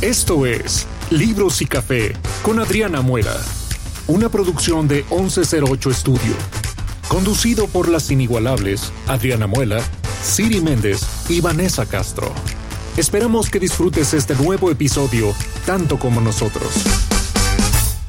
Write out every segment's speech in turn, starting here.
Esto es Libros y Café con Adriana Muela, una producción de 1108 Estudio, conducido por las inigualables Adriana Muela, Siri Méndez y Vanessa Castro. Esperamos que disfrutes este nuevo episodio tanto como nosotros.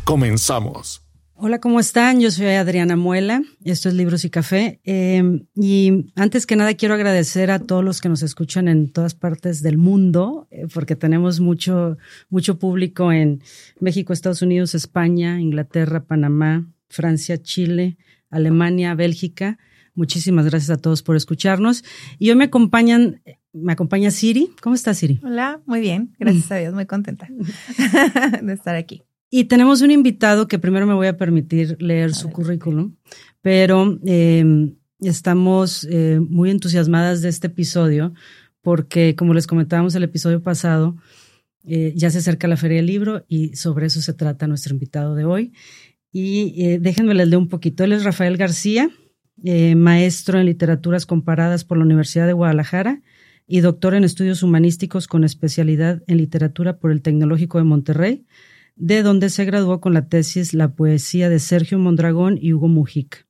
Comenzamos. Hola, ¿cómo están? Yo soy Adriana Muela, esto es Libros y Café. Eh, y antes que nada quiero agradecer a todos los que nos escuchan en todas partes del mundo, eh, porque tenemos mucho, mucho público en México, Estados Unidos, España, Inglaterra, Panamá, Francia, Chile, Alemania, Bélgica. Muchísimas gracias a todos por escucharnos. Y hoy me acompañan, me acompaña Siri. ¿Cómo estás, Siri? Hola, muy bien. Gracias a Dios, muy contenta de estar aquí. Y tenemos un invitado que primero me voy a permitir leer su currículum, pero eh, estamos eh, muy entusiasmadas de este episodio porque, como les comentábamos el episodio pasado, eh, ya se acerca la Feria del Libro y sobre eso se trata nuestro invitado de hoy. Y déjenme les leo un poquito. Él es Rafael García, maestro en literaturas comparadas por la Universidad de Guadalajara y doctor en estudios humanísticos con especialidad en literatura por el Tecnológico de Monterrey de donde se graduó con la tesis La poesía de Sergio Mondragón y Hugo Mujica,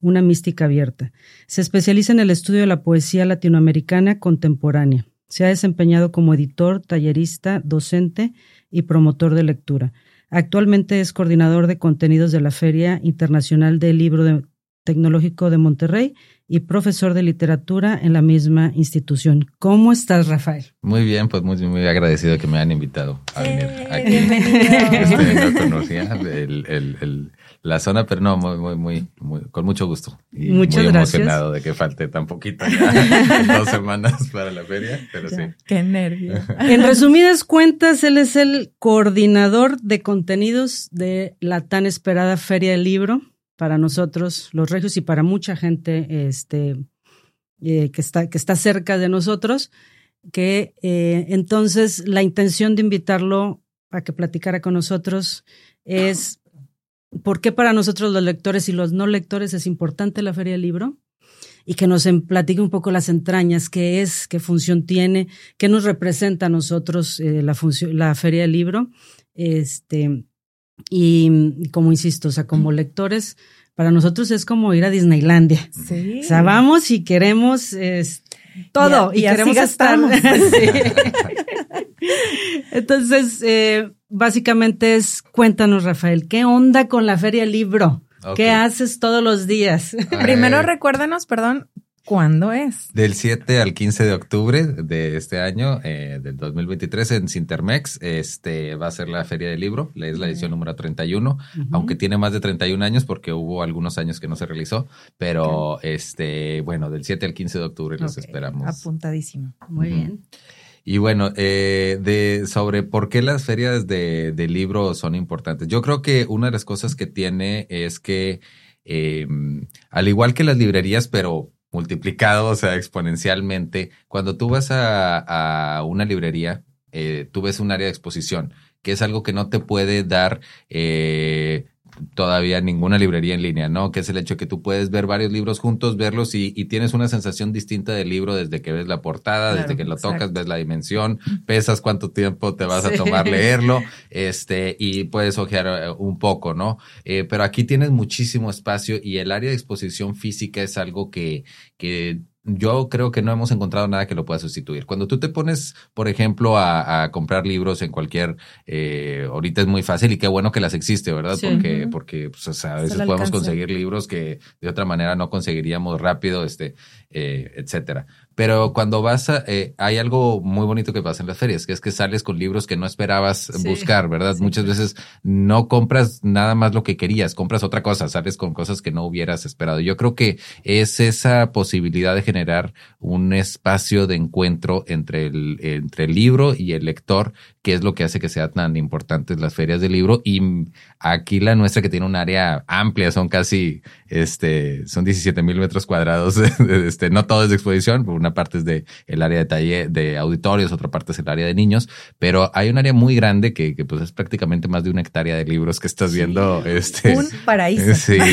una mística abierta. Se especializa en el estudio de la poesía latinoamericana contemporánea. Se ha desempeñado como editor, tallerista, docente y promotor de lectura. Actualmente es coordinador de contenidos de la Feria Internacional del Libro Tecnológico de Monterrey y profesor de literatura en la misma institución. ¿Cómo estás, Rafael? Muy bien, pues muy, muy agradecido que me hayan invitado a venir eh, aquí. Bienvenido. no conocía el, el, el, la zona, pero no, muy, muy, muy, muy con mucho gusto. Y Muchas muy gracias. emocionado de que falte tan poquito ya, dos semanas para la feria, pero sí. Qué nervio. En resumidas cuentas, él es el coordinador de contenidos de la tan esperada Feria del Libro para nosotros, los regios, y para mucha gente este, eh, que, está, que está cerca de nosotros, que eh, entonces la intención de invitarlo a que platicara con nosotros es por qué para nosotros los lectores y los no lectores es importante la Feria del Libro y que nos platique un poco las entrañas, qué es, qué función tiene, qué nos representa a nosotros eh, la, la Feria del Libro. Este, y como insisto, o sea, como lectores, para nosotros es como ir a Disneylandia. Sí. O sea, vamos y queremos es, todo Y a- y, y así queremos estar. Entonces, eh, básicamente es, cuéntanos, Rafael, ¿qué onda con la Feria Libro? ¿Qué haces todos los días? Primero recuérdanos, perdón, ¿cuándo es? Del 7 al 15 de octubre de este año, eh, del 2023, en Cintermex, este va a ser la Feria del Libro, es la edición número 31, aunque tiene más de 31 años porque hubo algunos años que no se realizó, pero este, bueno, del 7 al 15 de octubre los esperamos. Apuntadísimo. Muy bien. Y bueno, eh, de, sobre por qué las ferias de, de libros son importantes. Yo creo que una de las cosas que tiene es que, eh, al igual que las librerías, pero multiplicado, o sea, exponencialmente, cuando tú vas a, a una librería, eh, tú ves un área de exposición, que es algo que no te puede dar eh, todavía ninguna librería en línea, ¿no? Que es el hecho que tú puedes ver varios libros juntos, verlos y, y tienes una sensación distinta del libro desde que ves la portada, Claro, desde que lo tocas, ves la dimensión, pesas cuánto tiempo te vas Sí. a tomar leerlo, este, y puedes ojear eh, un poco, ¿no? Eh, pero aquí tienes muchísimo espacio y el área de exposición física es algo que, que yo creo que no hemos encontrado nada que lo pueda sustituir. Cuando tú te pones, por ejemplo, a, a comprar libros en cualquier, eh, ahorita es muy fácil y qué bueno que las existe, ¿verdad? Sí. Porque, porque pues, o sea, a veces podemos conseguir libros que de otra manera no conseguiríamos rápido, este, eh, etcétera. Pero cuando vas a, eh, hay algo muy bonito que pasa en las ferias, que es que sales con libros que no esperabas Sí. buscar, ¿verdad? Sí, Muchas veces no compras nada más lo que querías, compras otra cosa, sales con cosas que no hubieras esperado. Yo creo que es esa posibilidad de generar un espacio de encuentro entre el, entre el libro y el lector, que es lo que hace que sean tan importantes las ferias del libro. Y aquí la nuestra que tiene un área amplia, son casi, este, son 17 mil metros cuadrados, este, no todo es de exposición, una parte es de el área de taller, de auditorios, otra parte es el área de niños, pero hay un área muy grande que, que pues es prácticamente más de una hectárea de libros que estás viendo, este. Un paraíso. Sí.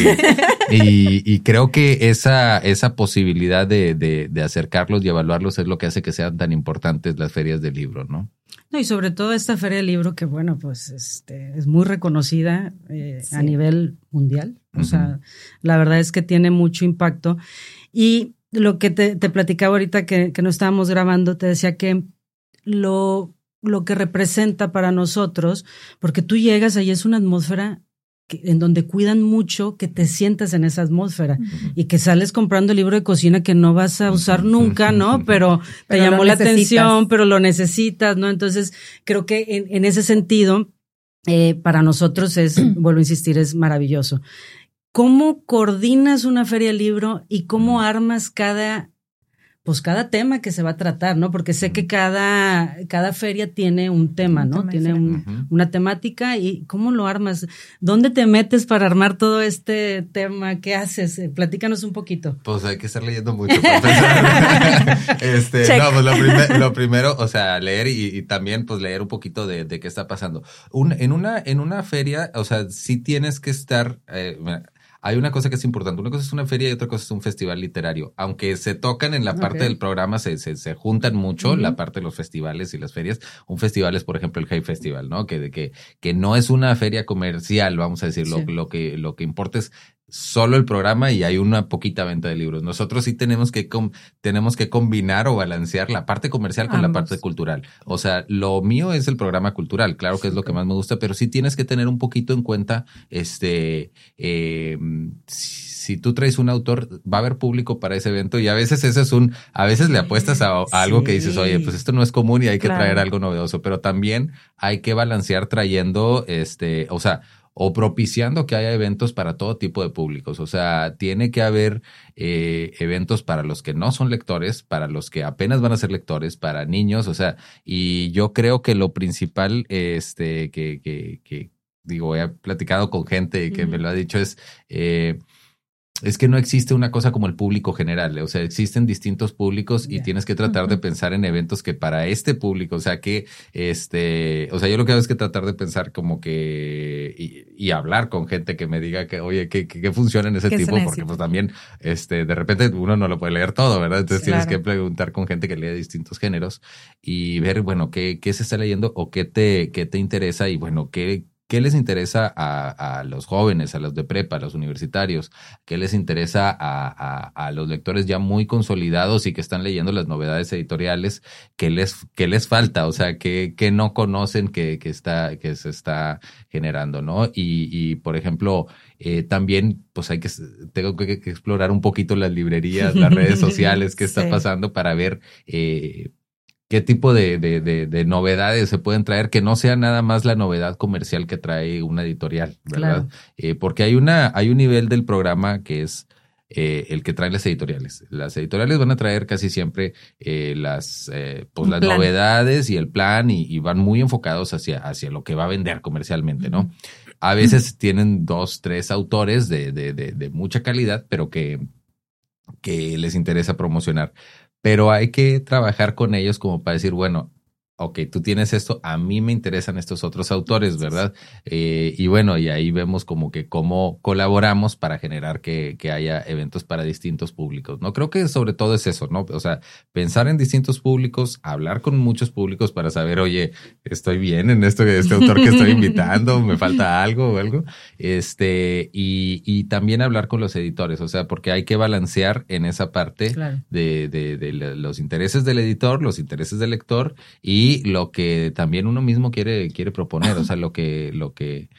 Y, y creo que esa, esa posibilidad de, de, de acercarlos y evaluarlos es lo que hace que sean tan importantes las ferias del libro, ¿no? No, y sobre todo esta feria del libro que, bueno, pues este, es muy reconocida eh, a nivel mundial. O sea, la verdad es que tiene mucho impacto. Y lo que te, te platicaba ahorita que, que no estábamos grabando, te decía que lo, lo que representa para nosotros, porque tú llegas ahí es una atmósfera en donde cuidan mucho que te sientas en esa atmósfera y que sales comprando el libro de cocina que no vas a usar nunca, ¿no? Pero te llamó la atención, pero lo necesitas, ¿no? Entonces, creo que en, en ese sentido, eh, para nosotros es, vuelvo a insistir, es maravilloso. ¿Cómo coordinas una feria libro y cómo armas cada pues cada tema que se va a tratar, ¿no? Porque sé que cada, cada feria tiene un tema, ¿no? tiene una temática y ¿cómo lo armas? ¿Dónde te metes para armar todo este tema? ¿Qué haces? Eh, platícanos un poquito. Pues hay que estar leyendo mucho para pensar. este, no, pues lo, primero, o sea, leer y, también pues leer un poquito de, qué está pasando. Un, en, una, en una feria, o sea, sí tienes que estar... Eh, hay una cosa que es importante. Una cosa es una feria y otra cosa es un festival literario. Aunque se tocan en la parte del programa, se, se, juntan mucho la parte de los festivales y las ferias. Un festival es, por ejemplo, el Hey Festival, ¿no? Que, que, que no es una feria comercial, vamos a decir. Lo, lo, que, lo que importa es solo el programa y hay una poquita venta de libros. Nosotros sí tenemos que tenemos que combinar o balancear la parte comercial con la parte cultural. O sea, lo mío es el programa cultural, claro que es lo que más me gusta, pero sí tienes que tener un poquito en cuenta, este, eh, si, tú traes un autor, va a haber público para ese evento y a veces ese es un, a veces le apuestas a, algo que dices, oye, pues esto no es común y hay que traer algo novedoso, pero también hay que balancear trayendo, este, o sea, o propiciando que haya eventos para todo tipo de públicos. O sea, tiene que haber eh, eventos para los que no son lectores, para los que apenas van a ser lectores, para niños. O sea, y yo creo que lo principal, este, que, que, que digo, he platicado con gente que me lo ha dicho es, eh, es que no existe una cosa como el público general, o sea, existen distintos públicos y tienes que tratar de pensar en eventos que para este público, o sea, que este, o sea, yo lo que hago es que tratar de pensar como que y, hablar con gente que me diga que, oye, que, que, funciona en ese tipo, porque pues también, este, de repente uno no lo puede leer todo, ¿verdad? Entonces tienes que preguntar con gente que lee distintos géneros y ver, bueno, qué, qué se está leyendo o qué te, qué te interesa y bueno, qué, ¿Qué les interesa a, los jóvenes, a los de prepa, a los universitarios? ¿Qué les interesa a, los lectores ya muy consolidados y que están leyendo las novedades editoriales? ¿Qué les, qué les falta? O sea, ¿qué, qué no conocen que, que, está, que se está generando? ¿no? Y, y por ejemplo, eh, también, pues hay que, tengo que, explorar un poquito las librerías, las redes sociales, qué está pasando para ver, eh, qué tipo de, de, de, novedades se pueden traer, que no sea nada más la novedad comercial que trae una editorial, ¿verdad? Eh, porque hay una, hay un nivel del programa que es eh, el que trae las editoriales. Las editoriales van a traer casi siempre eh, las, pues las novedades y el plan y, van muy enfocados hacia, hacia lo que va a vender comercialmente, ¿no? A veces tienen dos, tres autores de, de, de, de mucha calidad, pero que, que les interesa promocionar pero hay que trabajar con ellos como para decir, bueno, ok, tú tienes esto, a mí me interesan estos otros autores, ¿verdad? Eh, y bueno, y ahí vemos como que cómo colaboramos para generar que, que, haya eventos para distintos públicos, ¿no? Creo que sobre todo es eso, ¿no? O sea, pensar en distintos públicos, hablar con muchos públicos para saber, oye, estoy bien en esto, este autor que estoy invitando, me falta algo o algo, este, y, y también hablar con los editores, o sea, porque hay que balancear en esa parte de, de, de los intereses del editor, los intereses del lector y lo que también uno mismo quiere, quiere proponer, o sea, lo que, lo que,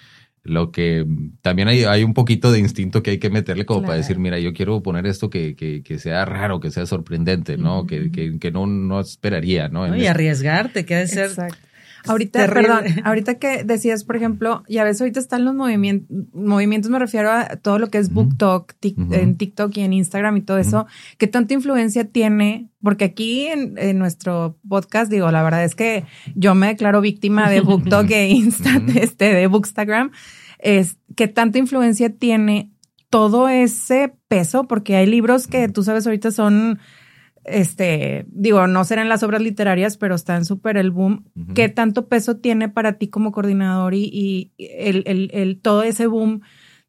lo que también hay, hay un poquito de instinto que hay que meterle como para decir, mira, yo quiero poner esto que, que, que sea raro, que sea sorprendente, ¿no? que, que, que, no, no esperaría, ¿no? y este arriesgarte, que ha de ser Exacto. Ahorita, perdón, ahorita que decías, por ejemplo, ya ves, ahorita están los movimientos, movimientos me refiero a todo lo que es book talk en TikTok y en Instagram y todo eso, ¿qué tanta influencia tiene? Porque aquí en, nuestro podcast, digo, la verdad es que yo me declaro víctima de book talk e Insta, este, de Bookstagram, es qué tanta influencia tiene todo ese peso, porque hay libros que tú sabes ahorita son este, digo, no serán las obras literarias, pero están súper el boom. ¿Qué tanto peso tiene para ti como coordinador y, el, el, el, todo ese boom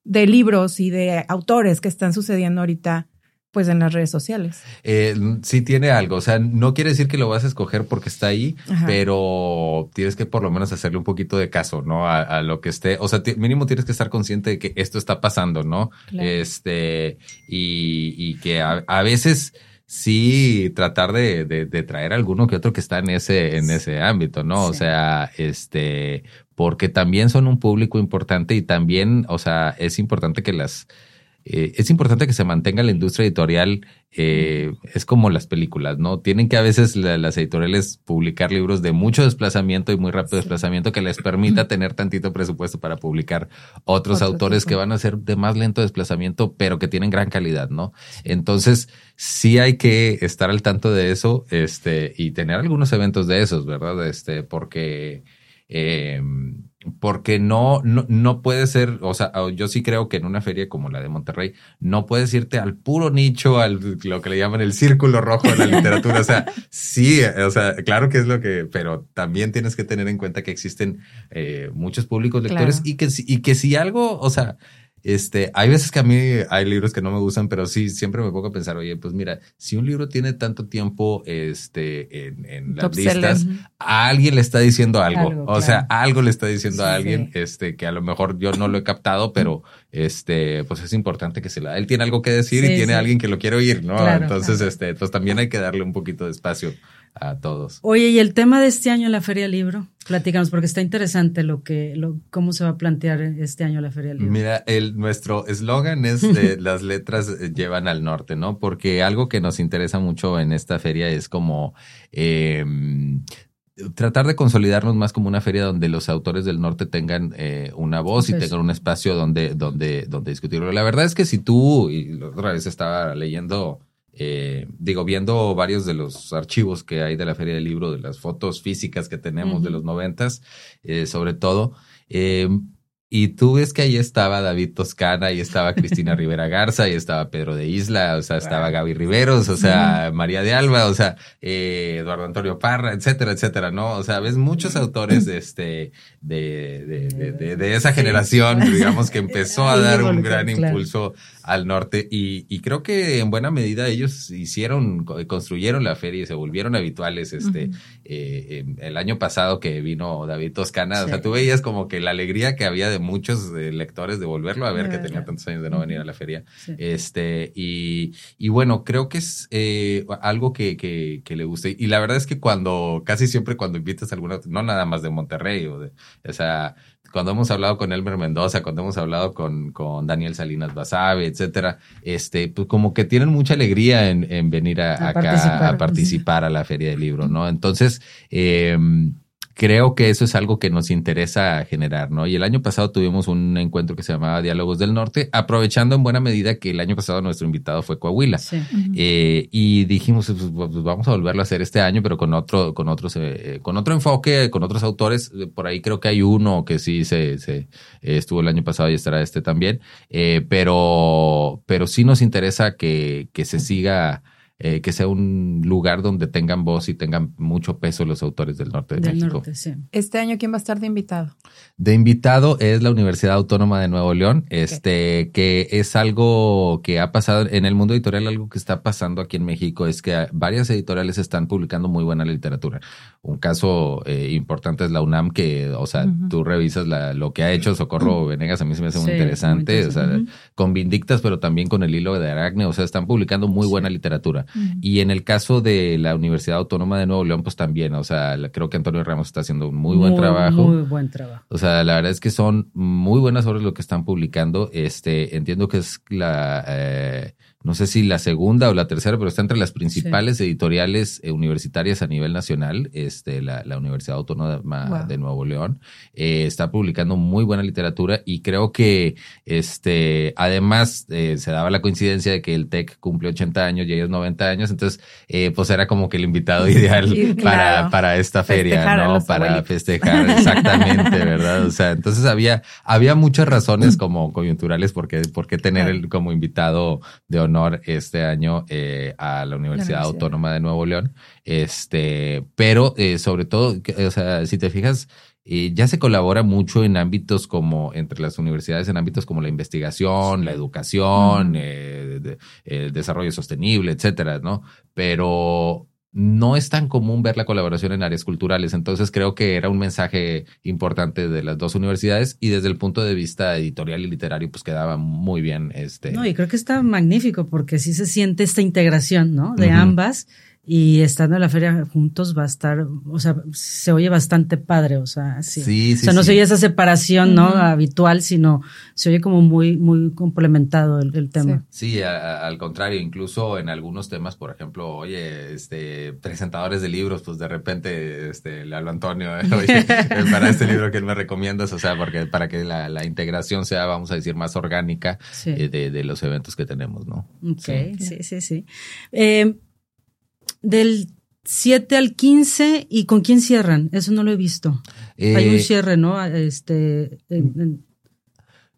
de libros y de autores que están sucediendo ahorita? pues en las redes sociales. Eh, sí tiene algo, o sea, no quiere decir que lo vas a escoger porque está ahí, pero tienes que por lo menos hacerle un poquito de caso, ¿no? A, lo que esté, o sea, mínimo tienes que estar consciente de que esto está pasando, ¿no? Este, y, y que a, veces sí tratar de, de, traer alguno que otro que está en ese, en ese ámbito, ¿no? O sea, este, porque también son un público importante y también, o sea, es importante que las, eh, es importante que se mantenga la industria editorial, eh, es como las películas, ¿no? Tienen que a veces las editoriales publicar libros de mucho desplazamiento y muy rápido desplazamiento que les permita tener tantito presupuesto para publicar otros autores que van a ser de más lento desplazamiento, pero que tienen gran calidad, ¿no? Entonces, sí hay que estar al tanto de eso, este, y tener algunos eventos de esos, ¿verdad? Este, porque, eh, porque no, no, no puede ser, o sea, yo sí creo que en una feria como la de Monterrey, no puedes irte al puro nicho, al lo que le llaman el círculo rojo de la literatura. o sea, sí, o sea, claro que es lo que, pero también tienes que tener en cuenta que existen eh, muchos públicos lectores y que, y que si algo, o sea, este, hay veces que a mí hay libros que no me gustan, pero sí, siempre me pongo a pensar, oye, pues mira, si un libro tiene tanto tiempo, este, en, en las listas, a alguien le está diciendo algo. o sea, algo le está diciendo a alguien, este, que a lo mejor yo no lo he captado, pero, este, pues es importante que se la, él tiene algo que decir y tiene alguien que lo quiere oír, ¿no? Entonces, este, pues también hay que darle un poquito de espacio a todos. Oye, y el tema de este año en la Feria Libro, platicamos porque está interesante lo que, lo, cómo se va a plantear este año la Feria Libro. Mira, el, nuestro eslogan es de las letras eh, llevan al norte, ¿no? Porque algo que nos interesa mucho en esta feria es como eh, tratar de consolidarnos más como una feria donde los autores del norte tengan eh, una voz y tengan un espacio donde, donde, donde discutirlo. La verdad es que si tú, y otra vez estaba leyendo eh, digo, viendo varios de los archivos que hay de la Feria del Libro, de las fotos físicas que tenemos de los noventas, eh, sobre todo, eh, y tú ves que ahí estaba David Toscana, y estaba Cristina Rivera Garza, y estaba Pedro de Isla, o sea, estaba Gaby Riveros, o sea, María de Alba, o sea, eh, Eduardo Antonio Parra, etcétera, etcétera, ¿no? O sea, ves muchos autores de este, de, de, de, de, esa generación, digamos, que empezó a dar un gran impulso al norte, y, y creo que en buena medida ellos hicieron, construyeron la feria y se volvieron habituales, este, eh, el año pasado que vino David Toscana, o sea, tú veías como que la alegría que había de muchos eh, lectores de volverlo a ver, que tenía tantos años de no venir a la feria. Este, y, y bueno, creo que es eh, algo que, que, que, le guste. Y la verdad es que cuando, casi siempre cuando invitas a alguna, no nada más de Monterrey, o, de, o sea, cuando hemos hablado con Elmer Mendoza, cuando hemos hablado con, con Daniel Salinas Basabe, etcétera, este, pues como que tienen mucha alegría en, en venir a, acá participar. a participar a la Feria del Libro, ¿no? Entonces, eh, creo que eso es algo que nos interesa generar, ¿no? Y el año pasado tuvimos un encuentro que se llamaba Diálogos del Norte, aprovechando en buena medida que el año pasado nuestro invitado fue Coahuila. Eh, y dijimos, pues, pues, vamos a volverlo a hacer este año, pero con otro, con otros, eh, con otro enfoque, con otros autores. Por ahí creo que hay uno que sí se, se estuvo el año pasado y estará este también. Eh, pero, pero sí nos interesa que, que se siga eh, que sea un lugar donde tengan voz y tengan mucho peso los autores del norte de México. Este año, ¿quién va a estar de invitado? De invitado es la Universidad Autónoma de Nuevo León, este, que es algo que ha pasado en el mundo editorial, algo que está pasando aquí en México, es que varias editoriales están publicando muy buena literatura. Un caso eh, importante es la UNAM, que, o sea, tú revisas la, lo que ha hecho Socorro Venegas, a mí se me hace muy, interesante, o sea, con Vindictas, pero también con el hilo de Aracne, o sea, están publicando muy buena literatura. Y en el caso de la Universidad Autónoma de Nuevo León, pues también, o sea, creo que Antonio Ramos está haciendo un muy buen trabajo. Muy buen trabajo. O sea, la verdad es que son muy buenas obras lo que están publicando. Este, entiendo que es la, eh, no sé si la segunda o la tercera, pero está entre las principales editoriales eh, universitarias a nivel nacional, este, la, la Universidad Autónoma de Nuevo León. Eh, está publicando muy buena literatura y creo que, este, además, eh, se daba la coincidencia de que el TEC cumple 80 años y ellos 90 años, entonces, eh, pues era como que el invitado ideal para, para esta feria, ¿no? Para festejar, exactamente, ¿verdad? O sea, entonces había, había muchas razones como coyunturales por qué, por qué tener el, como invitado de honor honor este año eh, a la Universidad, Autónoma de Nuevo León. Este, pero eh, sobre todo, o sea, si te fijas, eh, ya se colabora mucho en ámbitos como, entre las universidades, en ámbitos como la investigación, la educación, el desarrollo sostenible, etcétera, ¿no? Pero no es tan común ver la colaboración en áreas culturales. Entonces creo que era un mensaje importante de las dos universidades y desde el punto de vista editorial y literario, pues quedaba muy bien. Este... No, y creo que está magnífico porque sí se siente esta integración, ¿no? De ambas y estando en la feria juntos va a estar, o sea, se oye bastante padre, o sea, sí. sí, sí o sea, no se oye esa separación, ¿no? Habitual, sino se oye como muy, muy complementado el, tema. Sí, al contrario, incluso en algunos temas, por ejemplo, oye, este, presentadores de libros, pues de repente, este, le hablo a Antonio, oye, para este libro que me recomiendas, o sea, porque para que la, integración sea, vamos a decir, más orgánica eh, de, de, los eventos que tenemos, ¿no? Ok, sí, sí, sí. Eh, del 7 al 15 y con quién cierran, eso no lo he visto. Hay un eh, cierre, ¿no? Este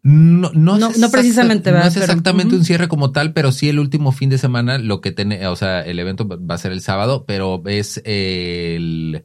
no, no, no, precisamente, No es exactamente un cierre como tal, pero sí el último fin de semana, lo que tiene, o sea, el evento va a ser el sábado, pero es el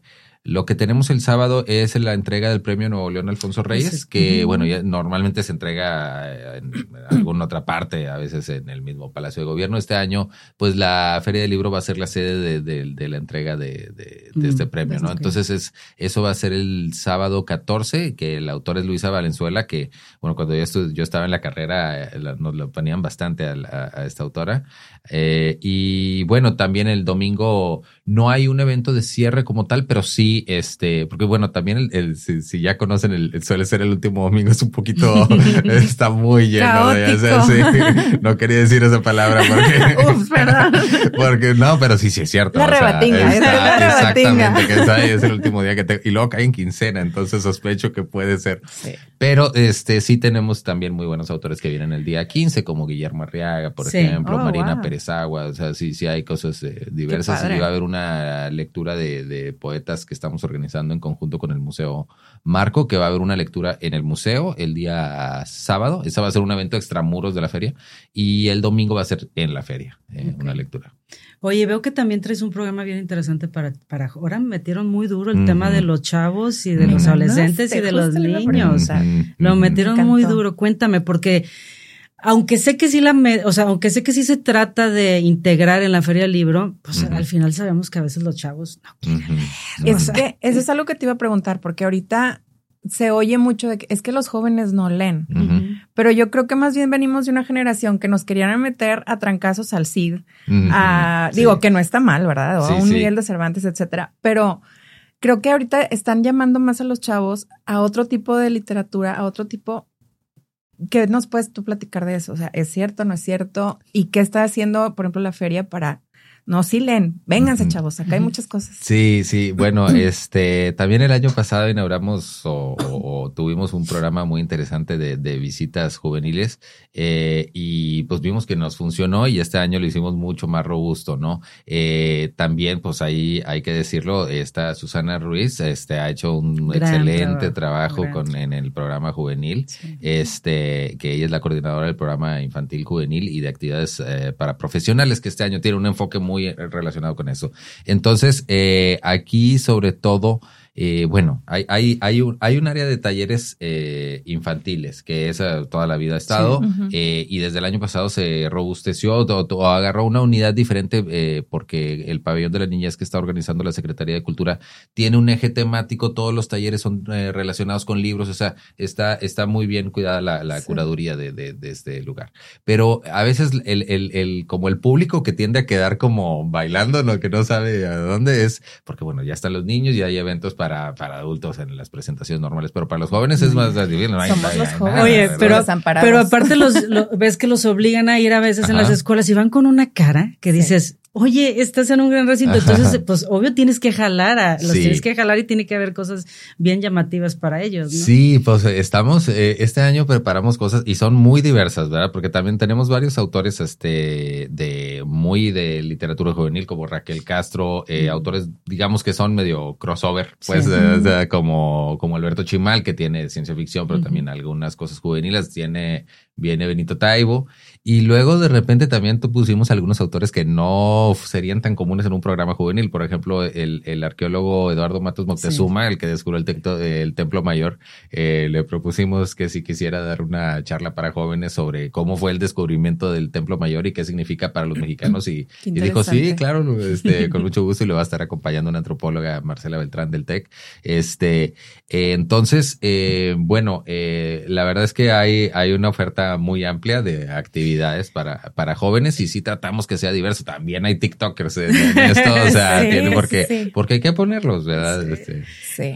lo que tenemos el sábado es la entrega del premio Nuevo León Alfonso Reyes, que bueno, ya normalmente se entrega en alguna otra parte, a veces en el mismo Palacio de Gobierno. Este año, pues la Feria del Libro va a ser la sede de, la entrega de, este mm, premio, ¿no? Entonces es, eso va a ser el sábado 14, que el autor es Luisa Valenzuela, que bueno, cuando yo, yo estaba en la carrera, eh, nos lo ponían bastante a, esta autora. Eh, y bueno, también el domingo no hay un evento de cierre como tal, pero sí, este, porque bueno, también el, si, ya conocen, el, suele ser el último domingo, es un poquito, está muy lleno. De, no quería decir esa palabra porque, Uf, perdón. porque no, pero sí, sí es cierto. La rebatinga, exactamente, que es el último día que te, y luego cae en quincena, entonces sospecho que puede ser. Pero este, sí tenemos también muy buenos autores que vienen el día 15, como Guillermo Arriaga, por ejemplo, oh, Marina Pérez Agua, o sea, sí, sí hay cosas eh, diversas y va a haber una lectura de, poetas que estamos organizando en conjunto con el Museo Marco, que va a haber una lectura en el museo el día sábado. Esa va a ser un evento extramuros de la feria. Y el domingo va a ser en la feria, eh, una lectura. Oye, veo que también traes un programa bien interesante para, para ahora metieron muy duro el tema de los chavos y de los adolescentes y de los niños. Lo metieron muy duro. Cuéntame, porque aunque sé que sí la, o sea, aunque sé que sí se trata de integrar en la feria del libro, pues al final sabemos que a veces los chavos no quieren Es que eso es algo que te iba a preguntar, porque ahorita se oye mucho de que es que los jóvenes no leen, pero yo creo que más bien venimos de una generación que nos querían meter a trancazos al CID, a, digo que no está mal, ¿verdad? O a un Miguel de Cervantes, etcétera, pero creo que ahorita están llamando más a los chavos a otro tipo de literatura, a otro tipo ¿Qué nos puedes tú platicar de eso? O sea, ¿es cierto, no es cierto? ¿Y qué está haciendo, por ejemplo, la feria para no, sí leen. Vénganse, chavos. Acá hay muchas cosas. Sí, sí. Bueno, este, también el año pasado inauguramos o, tuvimos un programa muy interesante de, visitas juveniles eh, y pues vimos que nos funcionó y este año lo hicimos mucho más robusto, ¿no? Eh, también, pues ahí hay que decirlo, esta Susana Ruiz, este, ha hecho un excelente trabajo, con, en el programa juvenil, este, que ella es la coordinadora del programa infantil juvenil y de actividades eh, para profesionales, que este año tiene un enfoque muy relacionado con eso. Entonces, eh, aquí sobre todo eh, bueno, hay, hay, hay, un, hay un área de talleres eh, infantiles que esa toda la vida ha estado eh, y desde el año pasado se robusteció o, agarró una unidad diferente porque el pabellón de la niñez que está organizando la Secretaría de Cultura tiene un eje temático, todos los talleres son relacionados con libros, o sea, está, está muy bien cuidada la, curaduría de, de, este lugar. Pero a veces el, el, el, como el público que tiende a quedar como bailando, lo que no sabe a dónde es, porque bueno, ya están los niños y hay eventos para para, adultos en las presentaciones normales, pero para los jóvenes es más difícil. No Oye, pero, pero aparte los, ves que los obligan a ir a veces en las escuelas y van con una cara que dices, oye, estás en un gran recinto, entonces, pues obvio tienes que jalar, a, los tienes que jalar y tiene que haber cosas bien llamativas para ellos. ¿no? Sí, pues estamos, eh, este año preparamos cosas y son muy diversas, ¿verdad? Porque también tenemos varios autores, este, de muy de literatura juvenil, como Raquel Castro, eh, autores, digamos que son medio crossover, pues, como, como Alberto Chimal, que tiene ciencia ficción, pero también algunas cosas juveniles, tiene, viene Benito Taibo, y luego de repente también pusimos algunos autores que no serían tan comunes en un programa juvenil. Por ejemplo, el, el arqueólogo Eduardo Matos Moctezuma, el que descubrió el, el Templo Mayor, eh, le propusimos que si quisiera dar una charla para jóvenes sobre cómo fue el descubrimiento del Templo Mayor y qué significa para los mexicanos. Y, y dijo, sí, claro, este, con mucho gusto y le va a estar acompañando una antropóloga, Marcela Beltrán del TEC. Este, eh, entonces, eh, bueno, eh, la verdad es que hay, hay una oferta muy amplia de actividades para, para jóvenes y sí tratamos que sea diverso. También hay TikTokers en, esto, o sea, tiene porque, porque hay que ponerlos, ¿verdad? Este,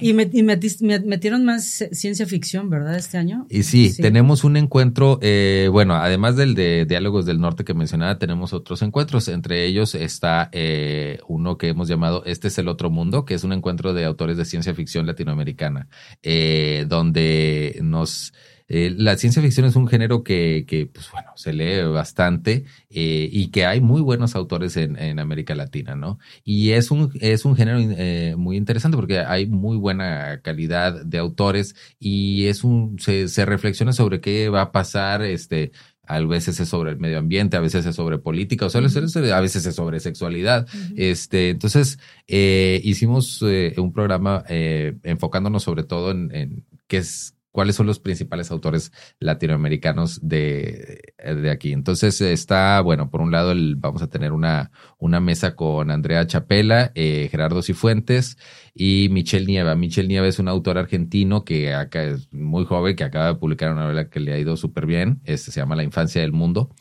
y, me, y metieron más ciencia ficción, ¿verdad? Este año. Y sí, tenemos un encuentro, eh, bueno, además del de Diálogos del Norte que mencionaba, tenemos otros encuentros. Entre ellos está eh, uno que hemos llamado Este es el otro mundo, que es un encuentro de autores de ciencia ficción latinoamericana, eh, donde nos eh, la ciencia ficción es un género que, que pues bueno, se lee bastante eh, y que hay muy buenos autores en, en, América Latina, ¿no? Y es un, es un género eh, muy interesante porque hay muy buena calidad de autores y es un, se, se reflexiona sobre qué va a pasar, este, a veces es sobre el medio ambiente, a veces es sobre política, o sea, a veces es sobre sexualidad. Este, entonces, eh, hicimos eh, un programa eh, enfocándonos sobre todo en, en qué es cuáles son los principales autores latinoamericanos de, de aquí. Entonces está, bueno, por un lado el, vamos a tener una, una mesa con Andrea Chapela, eh, Gerardo Cifuentes y Michelle Nieva. Michelle Nieva es un autor argentino que acá es muy joven, que acaba de publicar una novela que le ha ido súper bien. Este se llama La infancia del mundo.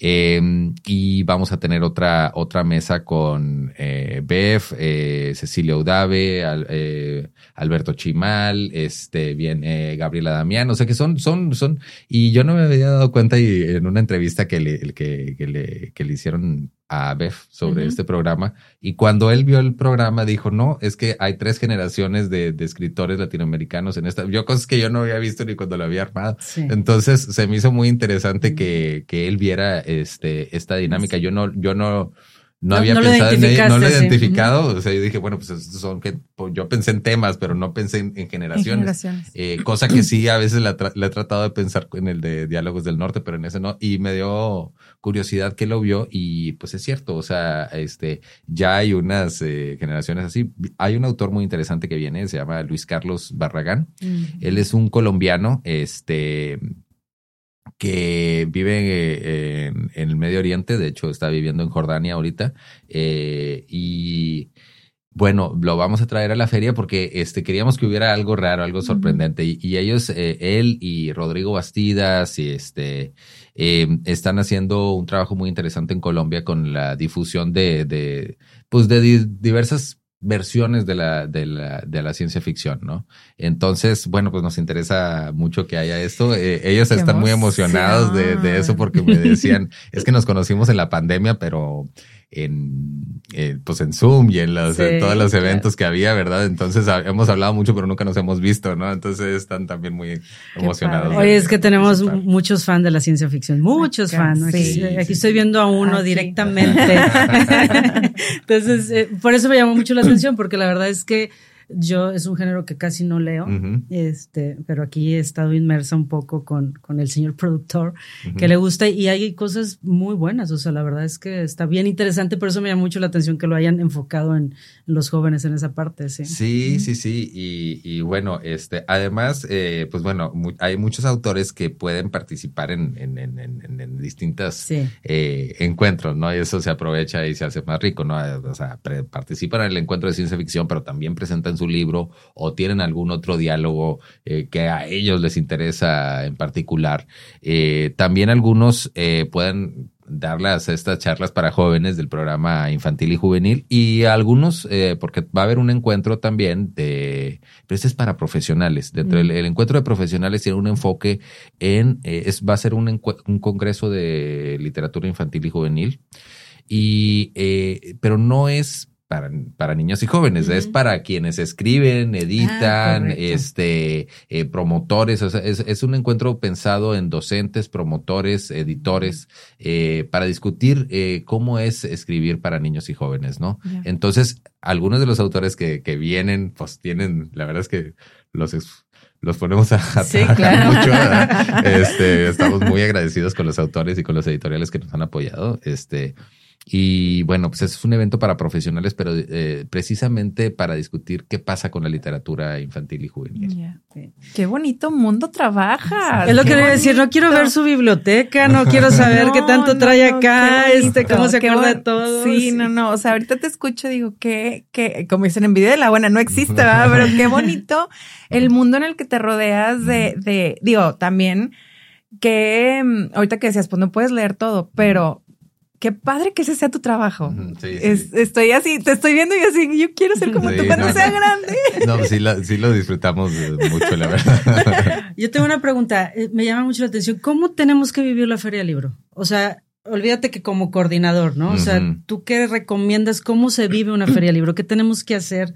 Eh, y vamos a tener otra, otra mesa con eh, Bef, eh, Cecilia Udave, eh, Alberto Chimal, este, bien, eh, Gabriela Damián. O sea que son, son, son, y yo no me había dado cuenta y en una entrevista que le, que, que le, que le hicieron a Bef sobre este programa y cuando él vio el programa dijo, no, es que hay tres generaciones de, de, escritores latinoamericanos en esta, yo cosas que yo no había visto ni cuando lo había armado. Entonces se me hizo muy interesante que, que él viera este, esta dinámica. Yo no, yo no, no, había pensado en ello, no lo he identificado. O sea, yo dije, bueno, pues son que pues, yo pensé en temas, pero no pensé en, generaciones. Eh, cosa que sí, a veces la, he tratado de pensar en el de Diálogos del Norte, pero en ese no. Y me dio curiosidad que lo vio y pues es cierto. O sea, este, ya hay unas eh, generaciones así. Hay un autor muy interesante que viene, se llama Luis Carlos Barragán. Él es un colombiano, este, que vive eh, en, el Medio Oriente, de hecho está viviendo en Jordania ahorita, eh, y bueno, lo vamos a traer a la feria porque este, queríamos que hubiera algo raro, algo sorprendente, y, ellos, eh, él y Rodrigo Bastidas, y este, están haciendo un trabajo muy interesante en Colombia con la difusión de, de pues de diversas versiones de la, de la, de la ciencia ficción, ¿no? Entonces, bueno, pues nos interesa mucho que haya esto. Eh, ellos están muy emocionados de, de, eso porque me decían, es que nos conocimos en la pandemia, pero en, eh, pues en Zoom y en, los, todos los eventos que había, ¿verdad? Entonces hemos hablado mucho, pero nunca nos hemos visto, ¿no? Entonces están también muy emocionados. Oye, es que tenemos muchos fans de la ciencia ficción, muchos fans. Aquí, aquí estoy viendo a uno directamente. Entonces, eh, por eso me llamó mucho la atención, porque la verdad es que yo es un género que casi no leo, este, pero aquí he estado inmersa un poco con, con el señor productor que le gusta y hay cosas muy buenas. O sea, la verdad es que está bien interesante, por eso me llama mucho la atención que lo hayan enfocado en, los jóvenes en esa parte. Sí, sí, sí. sí. Y, y, bueno, este, además, eh, pues bueno, hay muchos autores que pueden participar en, en, en, en distintos eh, encuentros, ¿no? Y eso se aprovecha y se hace más rico, ¿no? O sea, participan en el encuentro de ciencia ficción, pero también presentan su libro o tienen algún otro diálogo eh, que a ellos les interesa en particular. Eh, también algunos eh, pueden darlas estas charlas para jóvenes del programa infantil y juvenil y algunos, porque va a haber un encuentro también de, pero este es para profesionales. Dentro del mm. encuentro de profesionales tiene un enfoque en, es, va a ser un, un congreso de literatura infantil y juvenil. Y, pero no es para, para niños y jóvenes, es para quienes escriben, editan, ah, este, eh, promotores, o sea, es, es, un encuentro pensado en docentes, promotores, editores, eh, para discutir eh, cómo es escribir para niños y jóvenes, ¿no? Entonces, algunos de los autores que, que vienen, pues tienen, la verdad es que los los ponemos a, trabajar mucho. Este, estamos muy agradecidos con los autores y con los editoriales que nos han apoyado. Este, y bueno, pues es un evento para profesionales, pero eh, precisamente para discutir qué pasa con la literatura infantil y juvenil. Qué bonito mundo trabaja. Es lo que quería decir, no quiero ver su biblioteca, no quiero saber qué tanto trae acá, este, cómo se acuerda de todo. Sí, no, no, o sea, ahorita te escucho, digo que, que, como dicen en video de la buena, no existe, ¿verdad? Pero qué bonito el mundo en el que te rodeas de, de digo, también que mm, ahorita que decías, pues no puedes leer todo, pero qué padre que ese sea tu trabajo. estoy así, te estoy viendo y así, yo quiero ser como tú cuando sea grande. No, sí, sí lo disfrutamos mucho, la verdad. Yo tengo una pregunta, eh, me llama mucho la atención, ¿cómo tenemos que vivir la Feria del Libro? O sea, olvídate que como coordinador, ¿no? O sea, ¿tú qué recomiendas? ¿Cómo se vive una Feria del Libro? ¿Qué tenemos que hacer?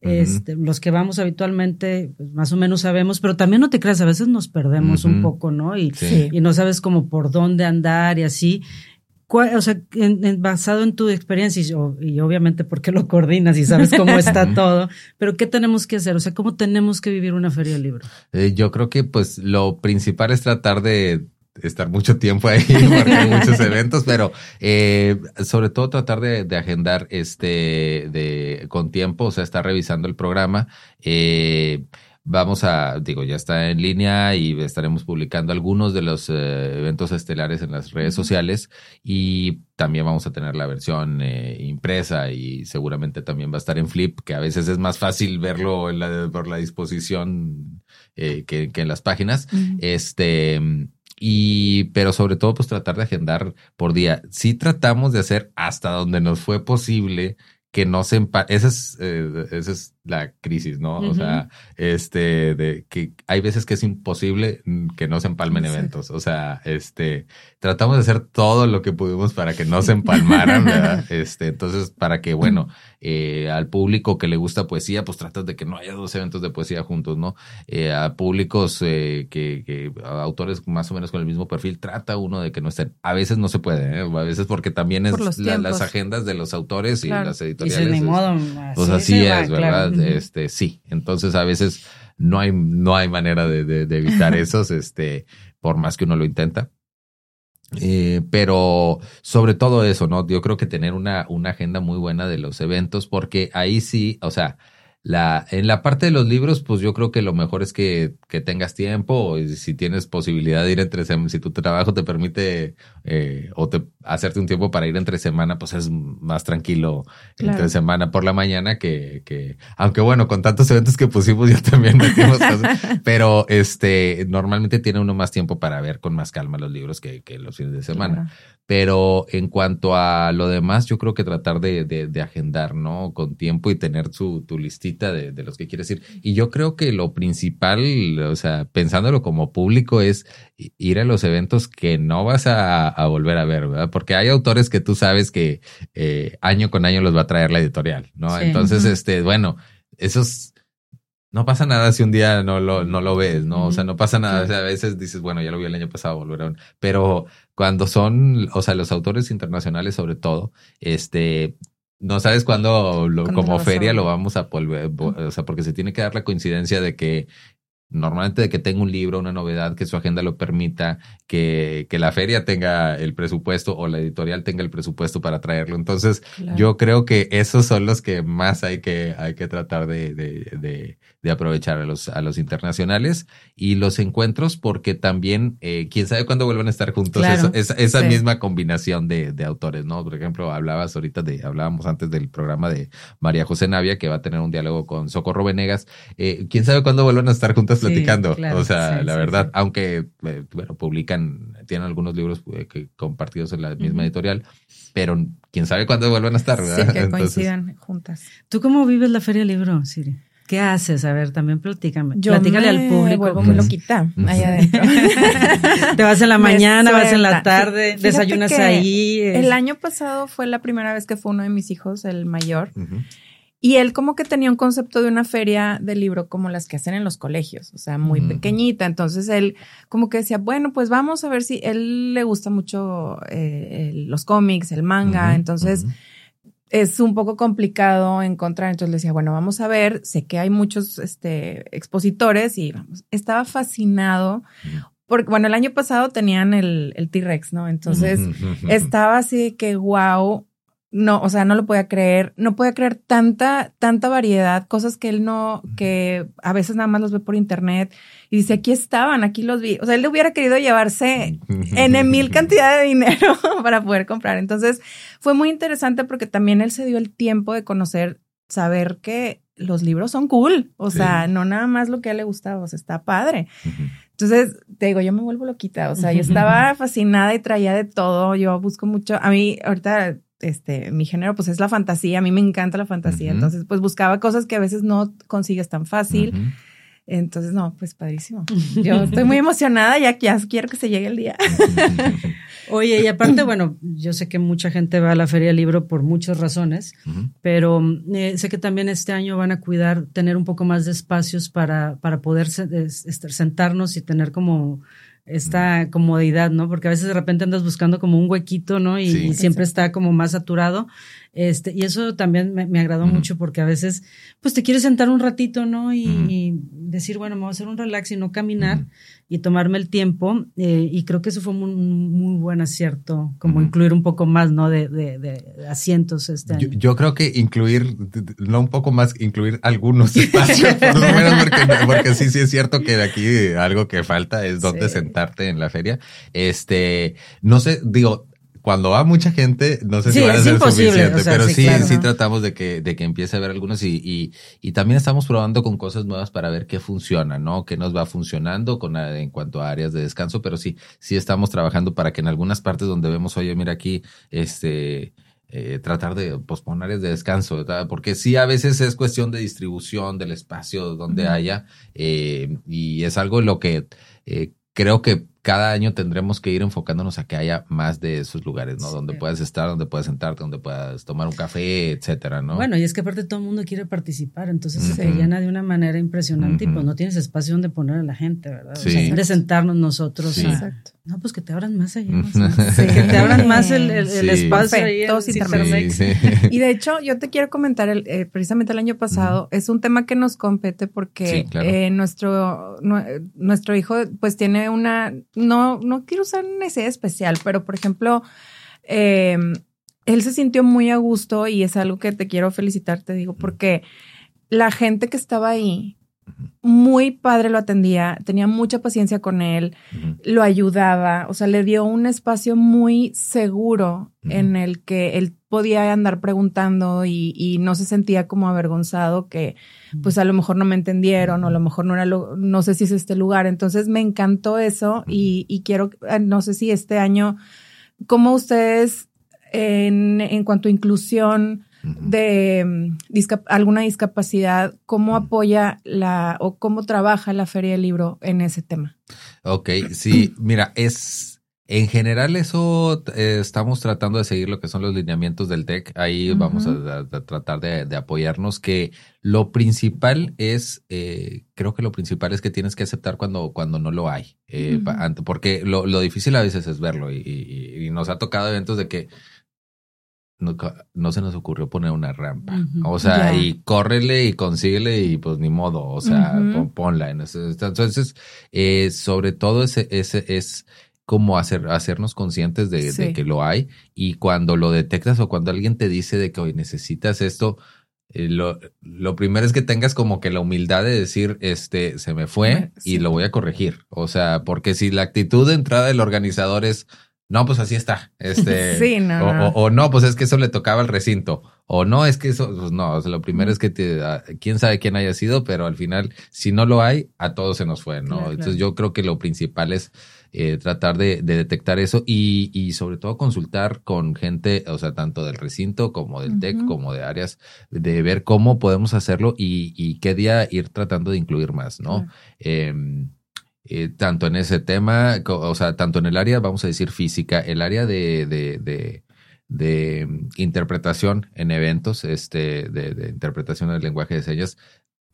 Este, los que vamos habitualmente, pues, más o menos sabemos, pero también no te creas, a veces nos perdemos un poco, ¿no? Y, y no sabes como por dónde andar y así o sea, basado en tu experiencia y, obviamente porque lo coordinas y sabes cómo está todo, pero ¿qué tenemos que hacer? O sea, ¿cómo tenemos que vivir una feria del libro? Eh, yo creo que pues lo principal es tratar de estar mucho tiempo ahí porque hay muchos eventos, pero eh, sobre todo tratar de, de, agendar este de con tiempo, o sea, estar revisando el programa. Eh, Vamos a, digo, ya está en línea y estaremos publicando algunos de los eh, eventos estelares en las redes sociales y también vamos a tener la versión eh, impresa y seguramente también va a estar en Flip, que a veces es más fácil verlo en la, por la disposición eh, que, que, en las páginas. Este, y, pero sobre todo, pues tratar de agendar por día. Sí tratamos de hacer hasta donde nos fue posible que no se esa es, eh, esa es la crisis, ¿no? O sea, este, de que hay veces que es imposible que no se empalmen eventos. O sea, este, tratamos de hacer todo lo que pudimos para que no se empalmaran, ¿verdad? Este, entonces, para que, bueno, eh, al público que le gusta poesía, pues tratas de que no haya dos eventos de poesía juntos, ¿no? Eh, a públicos que, que a autores más o menos con el mismo perfil, trata uno de que no estén. A veces no se puede, ¿eh? a veces porque también es las agendas de los autores y las editoriales. Y modo, pues así es, ¿verdad? Este, sí. Entonces, a veces no hay, no hay manera de, de, de evitar esos, este, por más que uno lo intenta. Eh, pero sobre todo eso, ¿no? Yo creo que tener una, una agenda muy buena de los eventos, porque ahí sí, o sea, la, en la parte de los libros, pues yo creo que lo mejor es que, que tengas tiempo, y si tienes posibilidad de ir entre semanas, si tu trabajo te permite eh, o te, hacerte un tiempo para ir entre semana, pues es más tranquilo entre semana por la mañana que, que, aunque bueno, con tantos eventos que pusimos ya también metimos cosas, pero este, normalmente tiene uno más tiempo para ver con más calma los libros que, que los fines de semana. Pero en cuanto a lo demás, yo creo que tratar de, de, de agendar, ¿no? Con tiempo y tener su, tu listita de, de, los que quieres ir. Y yo creo que lo principal, o sea, pensándolo como público, es ir a los eventos que no vas a, a volver a ver, ¿verdad? Porque hay autores que tú sabes que eh, año con año los va a traer la editorial, ¿no? Entonces, este, bueno, esos no pasa nada si un día no lo, no lo ves, ¿no? O sea, no pasa nada. O sea, a veces dices, bueno, ya lo vi el año pasado, volverán. Pero cuando son, o sea, los autores internacionales sobre todo, este, no sabes cuándo, como feria lo vamos a volver, o sea, porque se tiene que dar la coincidencia de que normalmente de que tenga un libro, una novedad, que su agenda lo permita, que, que la feria tenga el presupuesto o la editorial tenga el presupuesto para traerlo. Entonces, yo creo que esos son los que más hay que, hay que tratar de, de, de, de aprovechar a los, a los internacionales y los encuentros, porque también, eh, quién sabe cuándo vuelvan a estar juntos, esa, misma combinación de, de autores, ¿no? Por ejemplo, hablabas ahorita de, hablábamos antes del programa de María José Navia, que va a tener un diálogo con Socorro Venegas. Eh, quién sabe cuándo vuelvan a estar juntas platicando. o sea, la verdad, aunque, eh, bueno, publican, tienen algunos libros eh, que compartidos en la misma editorial, pero quién sabe cuándo vuelvan a estar, ¿verdad? Sí, que coincidan juntas. ¿Tú cómo vives la Feria Libro, Siri? ¿Qué haces? A ver, también platícame. Yo Platícale al público. Vuelvo muy loquita allá adentro. Te vas en la mañana, vas en la tarde, desayunas ahí. El año pasado fue la primera vez que fue uno de mis hijos, el mayor. Y él como que tenía un concepto de una feria de libro como las que hacen en los colegios, o sea, muy pequeñita. Entonces él como que decía, bueno, pues vamos a ver si él le gusta mucho eh, los cómics, el manga. entonces es un poco complicado encontrar. Entonces le decía, bueno, vamos a ver, sé que hay muchos este, expositores y vamos, estaba fascinado porque, bueno, el año pasado tenían el, el T-Rex, ¿no? Entonces estaba así que, wow, no, o sea, no lo podía creer, no podía creer tanta, tanta variedad, cosas que él no, que a veces nada más los ve por internet y dice, aquí estaban, aquí los vi. O sea, él le hubiera querido llevarse en mil cantidad de dinero para poder comprar. Entonces, fue muy interesante porque también él se dio el tiempo de conocer, saber que los libros son cool. O sea, no nada más lo que a él le gustaba, o sea, está padre. Entonces, te digo, yo me vuelvo loquita. O sea, yo estaba fascinada y traía de todo. Yo busco mucho. A mí, ahorita este, mi género pues es la fantasía, a mí me encanta la fantasía, entonces pues buscaba cosas que a veces no consigues tan fácil. Entonces, no, pues padrísimo. Yo estoy muy emocionada, ya, ya quiero que se llegue el día. Oye, y aparte, bueno, yo sé que mucha gente va a la Feria del Libro por muchas razones, pero eh, sé que también este año van a cuidar, tener un poco más de espacios para, para poder sentarnos y tener como esta comodidad, ¿no? Porque a veces de repente andas buscando como un huequito, ¿no? Y, siempre está como más saturado. Este, y eso también me, agradó mucho porque a veces, pues te quieres sentar un ratito, ¿no? Y, decir, bueno, me voy a hacer un relax y no caminar y tomarme el tiempo. Eh, y creo que eso fue un muy, buen acierto, como incluir un poco más, ¿no? De, de, asientos este año. Yo, creo que incluir, no un poco más, incluir algunos espacios, por lo menos, porque, sí, sí es cierto que de aquí algo que falta es dónde sentarte en la feria. Este, no sé, digo, cuando va mucha gente, no sé si va a ser suficiente, pero sí, sí, tratamos de que, de que empiece a ver algunos y, y, y, también estamos probando con cosas nuevas para ver qué funciona, ¿no? Qué nos va funcionando con, en cuanto a áreas de descanso, pero sí, sí estamos trabajando para que en algunas partes donde vemos, oye, mira aquí, este, eh, tratar de posponer áreas de descanso, ¿verdad? porque sí a veces es cuestión de distribución del espacio donde haya eh, y es algo en lo que eh, creo que cada año tendremos que ir enfocándonos a que haya más de esos lugares, ¿no? Donde puedas estar, donde puedas sentarte, donde puedas tomar un café, etcétera, ¿no? Bueno, y es que aparte todo el mundo quiere participar, entonces se llena de una manera impresionante y pues no tienes espacio donde poner a la gente, ¿verdad? Sí. O sea, de sentarnos nosotros. Exacto. No, pues que te abran más allá. Que te abran más el, espacio ahí. Todos Y de hecho, yo te quiero comentar, el, eh, precisamente el año pasado, es un tema que nos compete porque eh, nuestro, nuestro hijo pues tiene una no, no quiero usar necesidad especial, pero por ejemplo, eh, él se sintió muy a gusto y es algo que te quiero felicitar, te digo, porque la gente que estaba ahí, muy padre lo atendía, tenía mucha paciencia con él, lo ayudaba, o sea, le dio un espacio muy seguro en el que él podía andar preguntando y, no se sentía como avergonzado que pues a lo mejor no me entendieron o a lo mejor no era lo, no sé si es este lugar. Entonces me encantó eso y, quiero, eh, no sé si este año, ¿cómo ustedes en, en cuanto a inclusión de mm, alguna discapacidad, cómo apoya la o cómo trabaja la Feria del Libro en ese tema? Ok, sí, mira, es en general, eso eh, estamos tratando de seguir lo que son los lineamientos del TEC. Ahí vamos a, tratar de, apoyarnos. Que lo principal es, eh, creo que lo principal es que tienes que aceptar cuando, cuando no lo hay. Eh, porque lo, lo, difícil a veces es verlo. Y, nos ha tocado eventos de que no, se nos ocurrió poner una rampa. O sea, y córrele y consíguele y pues ni modo. O sea, ponla. En ese, entonces, sobre todo ese, ese es como hacer, hacernos conscientes de, que lo hay y cuando lo detectas o cuando alguien te dice de que hoy necesitas esto, eh, lo, lo, primero es que tengas como que la humildad de decir, este, se me fue y lo voy a corregir. O sea, porque si la actitud de entrada del organizador es, no, pues así está. Este, sí, no, o, no. pues es que eso le tocaba al recinto. O no, es que eso, pues no, lo primero es que te, ah, quién sabe quién haya sido, pero al final, si no lo hay, a todos se nos fue, ¿no? Entonces yo creo que lo principal es eh, tratar de, detectar eso y, y, sobre todo consultar con gente, o sea, tanto del recinto como del TEC, como de áreas, de ver cómo podemos hacerlo y, y, qué día ir tratando de incluir más, ¿no? Em, eh, tanto en ese tema, o sea, tanto en el área, vamos a decir, física, el área de, de, de de interpretación en eventos, este, de, de, interpretación del lenguaje de señas,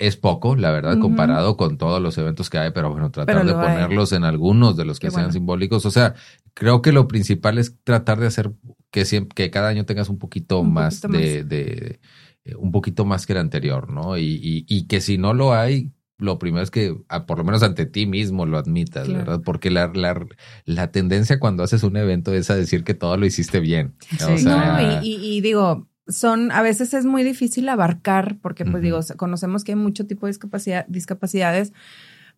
es poco, la verdad, comparado con todos los eventos que hay, pero bueno, tratar de ponerlos en algunos de los que sean simbólicos. O sea, creo que lo principal es tratar de hacer que siempre, que cada año tengas un poquito más de, de, eh, un poquito más que el anterior, ¿no? Y, y, y, que si no lo hay, lo primero es que por lo menos ante ti mismo lo admitas, ¿verdad? Porque la, la, la, tendencia cuando haces un evento es a decir que todo lo hiciste bien. Sí. no, y, y, digo, son, a veces es muy difícil abarcar, porque pues digo, conocemos que hay mucho tipo de discapacidad, discapacidades,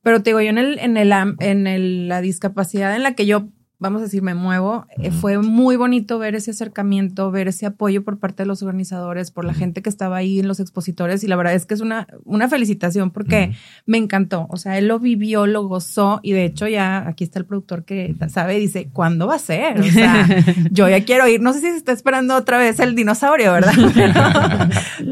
pero te digo, yo en el, en el, en el, la discapacidad en la que yo vamos a decir, me muevo. Eh, fue muy bonito ver ese acercamiento, ver ese apoyo por parte de los organizadores, por la gente que estaba ahí en los expositores. Y la verdad es que es una, una felicitación porque me encantó. O sea, él lo vivió, lo gozó. Y de hecho, ya aquí está el productor que sabe, dice, ¿cuándo va a ser? O sea, yo ya quiero ir. No sé si se está esperando otra vez el dinosaurio, ¿verdad? Pero,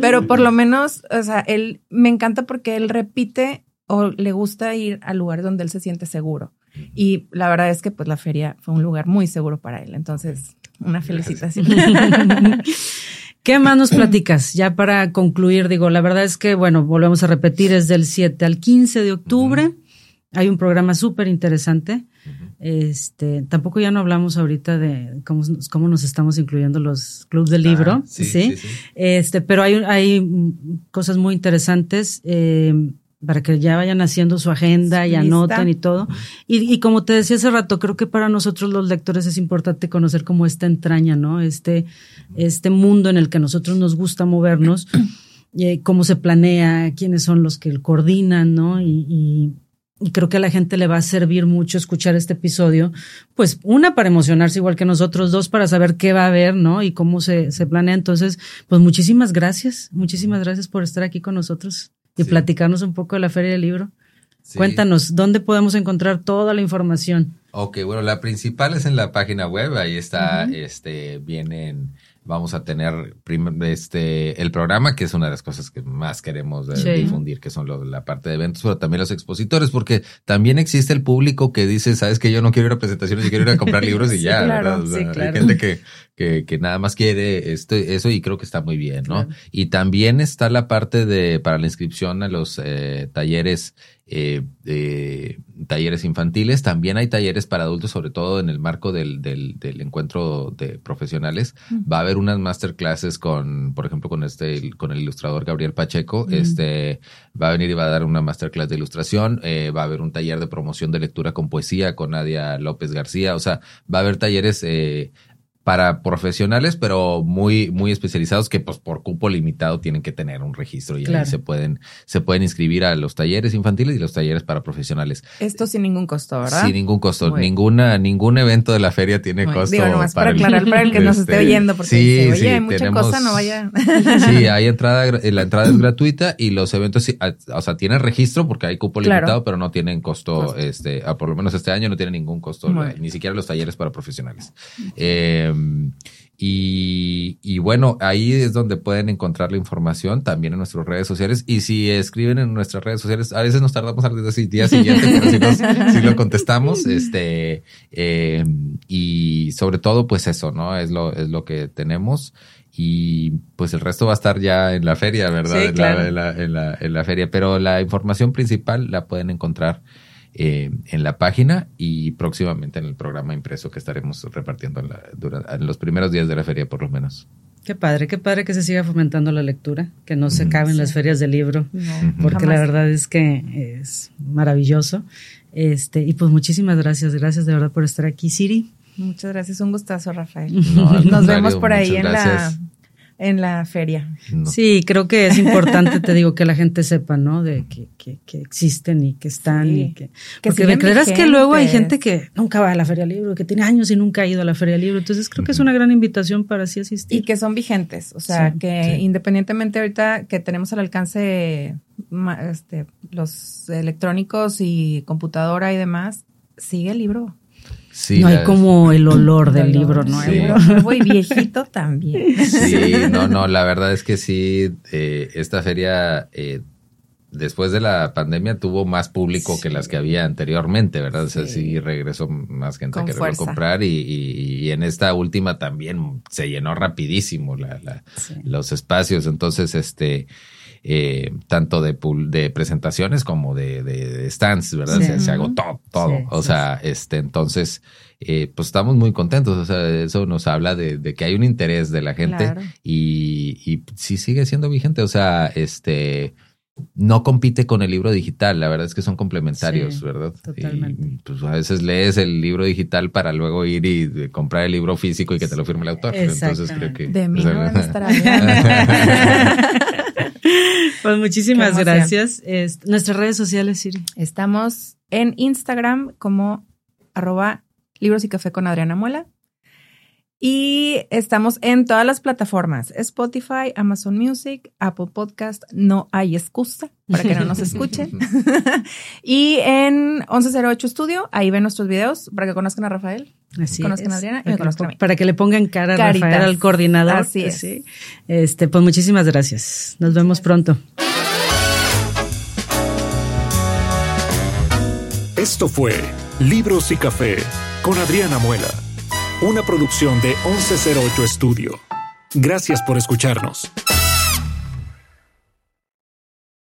pero por lo menos, o sea, él me encanta porque él repite o le gusta ir al lugar donde él se siente seguro. Y la verdad es que pues la feria fue un lugar muy seguro para él. Entonces, una felicitación. ¿Qué más nos platicas? Ya para concluir, digo, la verdad es que, bueno, volvemos a repetir, es del 7 al 15 de octubre. Hay un programa súper interesante. Este, tampoco ya no hablamos ahorita de cómo, cómo nos estamos incluyendo los clubes del libro, ah, sí, Este, pero hay, hay cosas muy interesantes. Eh, para que ya vayan haciendo su agenda y anoten y todo. Y, y, como te decía hace rato, creo que para nosotros los lectores es importante conocer cómo esta entraña, ¿no? Este, este mundo en el que nosotros nos gusta movernos, eh, cómo se planea, quiénes son los que coordinan, ¿no? Y, y, y, creo que a la gente le va a servir mucho escuchar este episodio, pues una para emocionarse igual que nosotros, dos para saber qué va a haber, ¿no? Y cómo se, se planea. Entonces, pues muchísimas gracias, muchísimas gracias por estar aquí con nosotros y platicarnos un poco de la Feria del Libro. Cuéntanos, ¿dónde podemos encontrar toda la información? Ok, bueno, la principal es en la página web, ahí está, este, vienen vamos a tener este el programa, que es una de las cosas que más queremos difundir, que son la parte de eventos, pero también los expositores, porque también existe el público que dice, sabes que yo no quiero ir a presentaciones, yo quiero ir a comprar libros y ya, ¿verdad? Hay gente que, que, que, nada más quiere esto, eso y creo que está muy bien, ¿no? Y también está la parte de, para la inscripción a los eh, talleres eh, talleres infantiles, también hay talleres para adultos, sobre todo en el marco del, del, del encuentro de profesionales. Va a haber unas masterclasses con, por ejemplo, con este, con el ilustrador Gabriel Pacheco. Este va a venir y va a dar una masterclass de ilustración. Eh, va a haber un taller de promoción de lectura con poesía con Nadia López García. O sea, va a haber talleres eh, para profesionales, pero muy, muy especializados que pues por cupo limitado tienen que tener un registro y ahí se pueden, se pueden inscribir a los talleres infantiles y los talleres para profesionales. Esto sin ningún costo, ¿verdad? Sin ningún costo. Ninguna, ningún evento de la feria tiene costo. Digo, nomás para, aclarar para el que nos esté este, oyendo, porque sí, dice, oye, hay mucha cosa, no vaya. sí, hay entrada, la entrada es gratuita y los eventos, o sea, tienen registro porque hay cupo limitado, pero no tienen costo, este, por lo menos este año no tiene ningún costo, ni siquiera los talleres para profesionales. Eh, y, bueno, ahí es donde pueden encontrar la información también en nuestras redes sociales. Y si escriben en nuestras redes sociales, a veces nos tardamos al día siguiente, pero si, lo contestamos, este, eh, y sobre todo, pues eso, ¿no? Es lo, es lo que tenemos. Y pues el resto va a estar ya en la feria, ¿verdad? en, la, en, la, en la feria. Pero la información principal la pueden encontrar eh, en la página y próximamente en el programa impreso que estaremos repartiendo en, en, los primeros días de la feria, por lo menos. Qué padre, qué padre que se siga fomentando la lectura, que no se acaben las ferias de libro, porque la verdad es que es maravilloso. Este, y pues muchísimas gracias, gracias de verdad por estar aquí, Siri. Muchas gracias, un gustazo, Rafael. Nos vemos por ahí en la en la feria. Sí, creo que es importante, te digo, que la gente sepa, ¿no? De que, que, que existen y que están y que... porque me creerás que luego hay gente que nunca va a la Feria Libro, que tiene años y nunca ha ido a la Feria Libro. Entonces creo que es una gran invitación para así asistir. Y que son vigentes, o sea, que independientemente ahorita que tenemos al alcance este, los electrónicos y computadora y demás, sigue el libro no hay como el olor del libro nuevo. Sí. viejito también. Sí, no, no, la verdad es que sí, eh, esta feria eh, después de la pandemia tuvo más público que las que había anteriormente, ¿verdad? O sea, sí regresó más gente a querer comprar y, en esta última también se llenó rapidísimo la, los espacios. Entonces, este eh, tanto de, de presentaciones como de, de, stands, ¿verdad? Se, agotó todo. o sea, este, entonces, eh, pues estamos muy contentos. O sea, eso nos habla de, que hay un interés de la gente y, y sí sigue siendo vigente. O sea, este, no compite con el libro digital. La verdad es que son complementarios, Sí, ¿verdad? totalmente. Y, pues a veces lees el libro digital para luego ir y comprar el libro físico y que te lo firme el autor. Entonces creo que De mí o sea, no van a estar hablando. Pues muchísimas gracias. Nuestras redes sociales, Siri. Estamos en Instagram como arroba libros y café con Adriana Muela. Y estamos en todas las plataformas, Spotify, Amazon Music, Apple Podcast, no hay excusa para que no nos escuchen. y en 1108 Studio, ahí ven nuestros videos para que conozcan a Rafael. Así Conozcan es. a Adriana y para, me que, conozcan le a mí. para que le pongan cara a Caritas. Rafael, al coordinador. Así es. Sí. Este, pues muchísimas gracias. Nos vemos pronto. Esto fue Libros y Café con Adriana Muela, una producción de 1108 Estudio. Gracias por escucharnos.